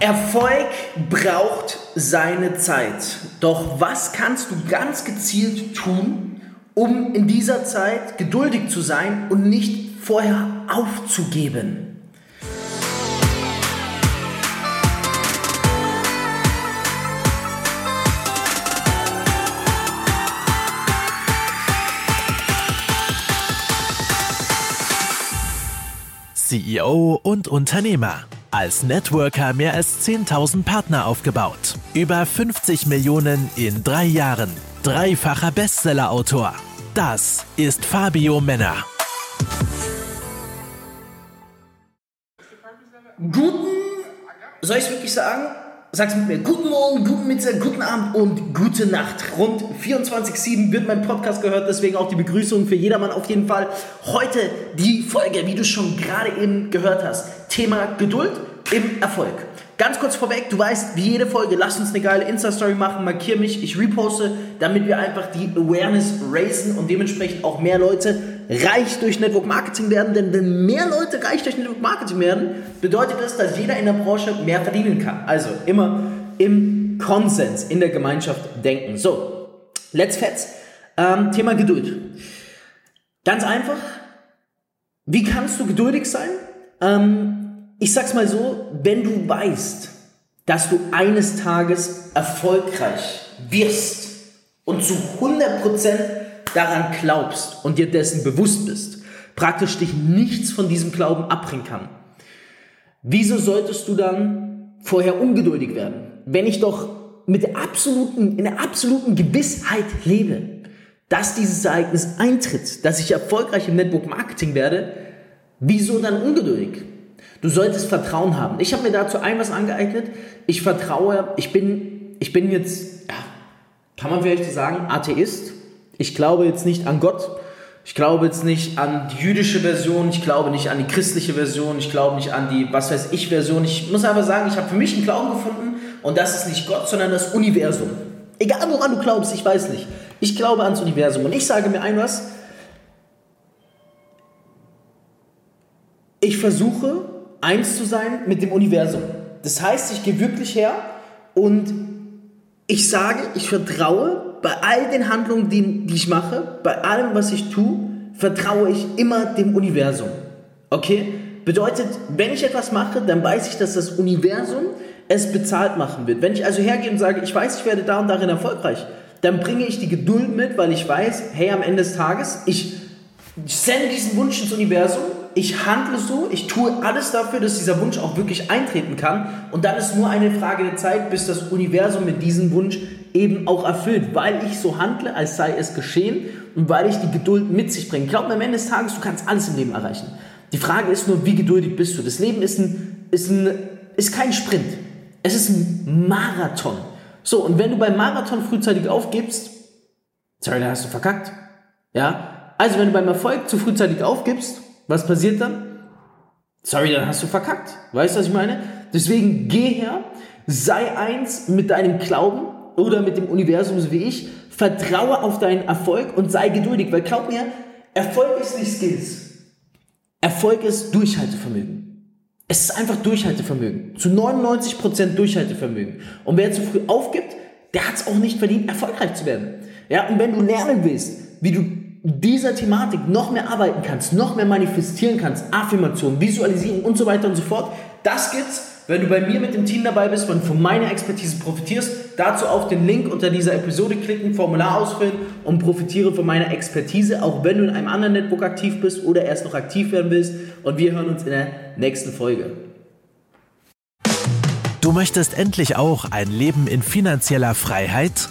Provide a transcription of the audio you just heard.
Erfolg braucht seine Zeit. Doch was kannst du ganz gezielt tun, um in dieser Zeit geduldig zu sein und nicht vorher aufzugeben? CEO und Unternehmer. Als Networker mehr als 10.000 Partner aufgebaut. Über 50 Millionen in drei Jahren. Dreifacher Bestsellerautor. Das ist Fabio Männer. Guten, soll ich es wirklich sagen? Sag's mit mir. Guten Morgen, guten Mittag, guten Abend und gute Nacht. Rund 24-7 wird mein Podcast gehört, deswegen auch die Begrüßung für jedermann auf jeden Fall. Heute die Folge, wie du schon gerade eben gehört hast. Thema Geduld im Erfolg. Ganz kurz vorweg, du weißt, wie jede Folge, lass uns eine geile Insta-Story machen, markier mich, ich reposte, damit wir einfach die Awareness raisen und dementsprechend auch mehr Leute reich durch Network Marketing werden. Denn wenn mehr Leute reich durch Network Marketing werden, bedeutet das, dass jeder in der Branche mehr verdienen kann. Also immer im Konsens, in der Gemeinschaft denken. So, let's fetz. Ähm, Thema Geduld. Ganz einfach. Wie kannst du geduldig sein? Ähm, ich sag's mal so, wenn du weißt, dass du eines Tages erfolgreich wirst und zu 100% daran glaubst und dir dessen bewusst bist, praktisch dich nichts von diesem Glauben abbringen kann, wieso solltest du dann vorher ungeduldig werden, wenn ich doch mit der absoluten, in der absoluten Gewissheit lebe, dass dieses Ereignis eintritt, dass ich erfolgreich im Network Marketing werde, wieso dann ungeduldig? Du solltest Vertrauen haben. Ich habe mir dazu ein was angeeignet. Ich vertraue, ich bin, ich bin jetzt, ja, kann man vielleicht sagen, Atheist. Ich glaube jetzt nicht an Gott. Ich glaube jetzt nicht an die jüdische Version. Ich glaube nicht an die christliche Version. Ich glaube nicht an die, was weiß ich, Version. Ich muss einfach sagen, ich habe für mich einen Glauben gefunden und das ist nicht Gott, sondern das Universum. Egal woran du glaubst, ich weiß nicht. Ich glaube ans Universum und ich sage mir ein was. Ich versuche eins zu sein mit dem Universum. Das heißt, ich gehe wirklich her und ich sage, ich vertraue bei all den Handlungen, die, die ich mache, bei allem, was ich tue, vertraue ich immer dem Universum. Okay? Bedeutet, wenn ich etwas mache, dann weiß ich, dass das Universum es bezahlt machen wird. Wenn ich also hergehe und sage, ich weiß, ich werde da und darin erfolgreich, dann bringe ich die Geduld mit, weil ich weiß, hey, am Ende des Tages, ich sende diesen Wunsch ins Universum ich handle so, ich tue alles dafür, dass dieser Wunsch auch wirklich eintreten kann. Und dann ist nur eine Frage der Zeit, bis das Universum mit diesem Wunsch eben auch erfüllt, weil ich so handle, als sei es geschehen und weil ich die Geduld mit sich bringe. Glaub mir, am Ende des Tages, du kannst alles im Leben erreichen. Die Frage ist nur, wie geduldig bist du? Das Leben ist, ein, ist, ein, ist kein Sprint. Es ist ein Marathon. So, und wenn du beim Marathon frühzeitig aufgibst, sorry, dann hast du verkackt. Ja? Also, wenn du beim Erfolg zu frühzeitig aufgibst, was passiert dann? Sorry, dann hast du verkackt. Weißt du, was ich meine? Deswegen geh her, sei eins mit deinem Glauben oder mit dem Universum, so wie ich. Vertraue auf deinen Erfolg und sei geduldig, weil glaub mir, Erfolg ist nicht Skills. Erfolg ist Durchhaltevermögen. Es ist einfach Durchhaltevermögen. Zu 99% Durchhaltevermögen. Und wer zu früh aufgibt, der hat es auch nicht verdient, erfolgreich zu werden. Ja, und wenn du lernen willst, wie du dieser Thematik noch mehr arbeiten kannst, noch mehr manifestieren kannst, Affirmation, Visualisierung und so weiter und so fort, das gibt's, wenn du bei mir mit dem Team dabei bist und von meiner Expertise profitierst. Dazu auf den Link unter dieser Episode klicken, Formular ausfüllen und profitiere von meiner Expertise, auch wenn du in einem anderen Netbook aktiv bist oder erst noch aktiv werden willst. Und wir hören uns in der nächsten Folge. Du möchtest endlich auch ein Leben in finanzieller Freiheit?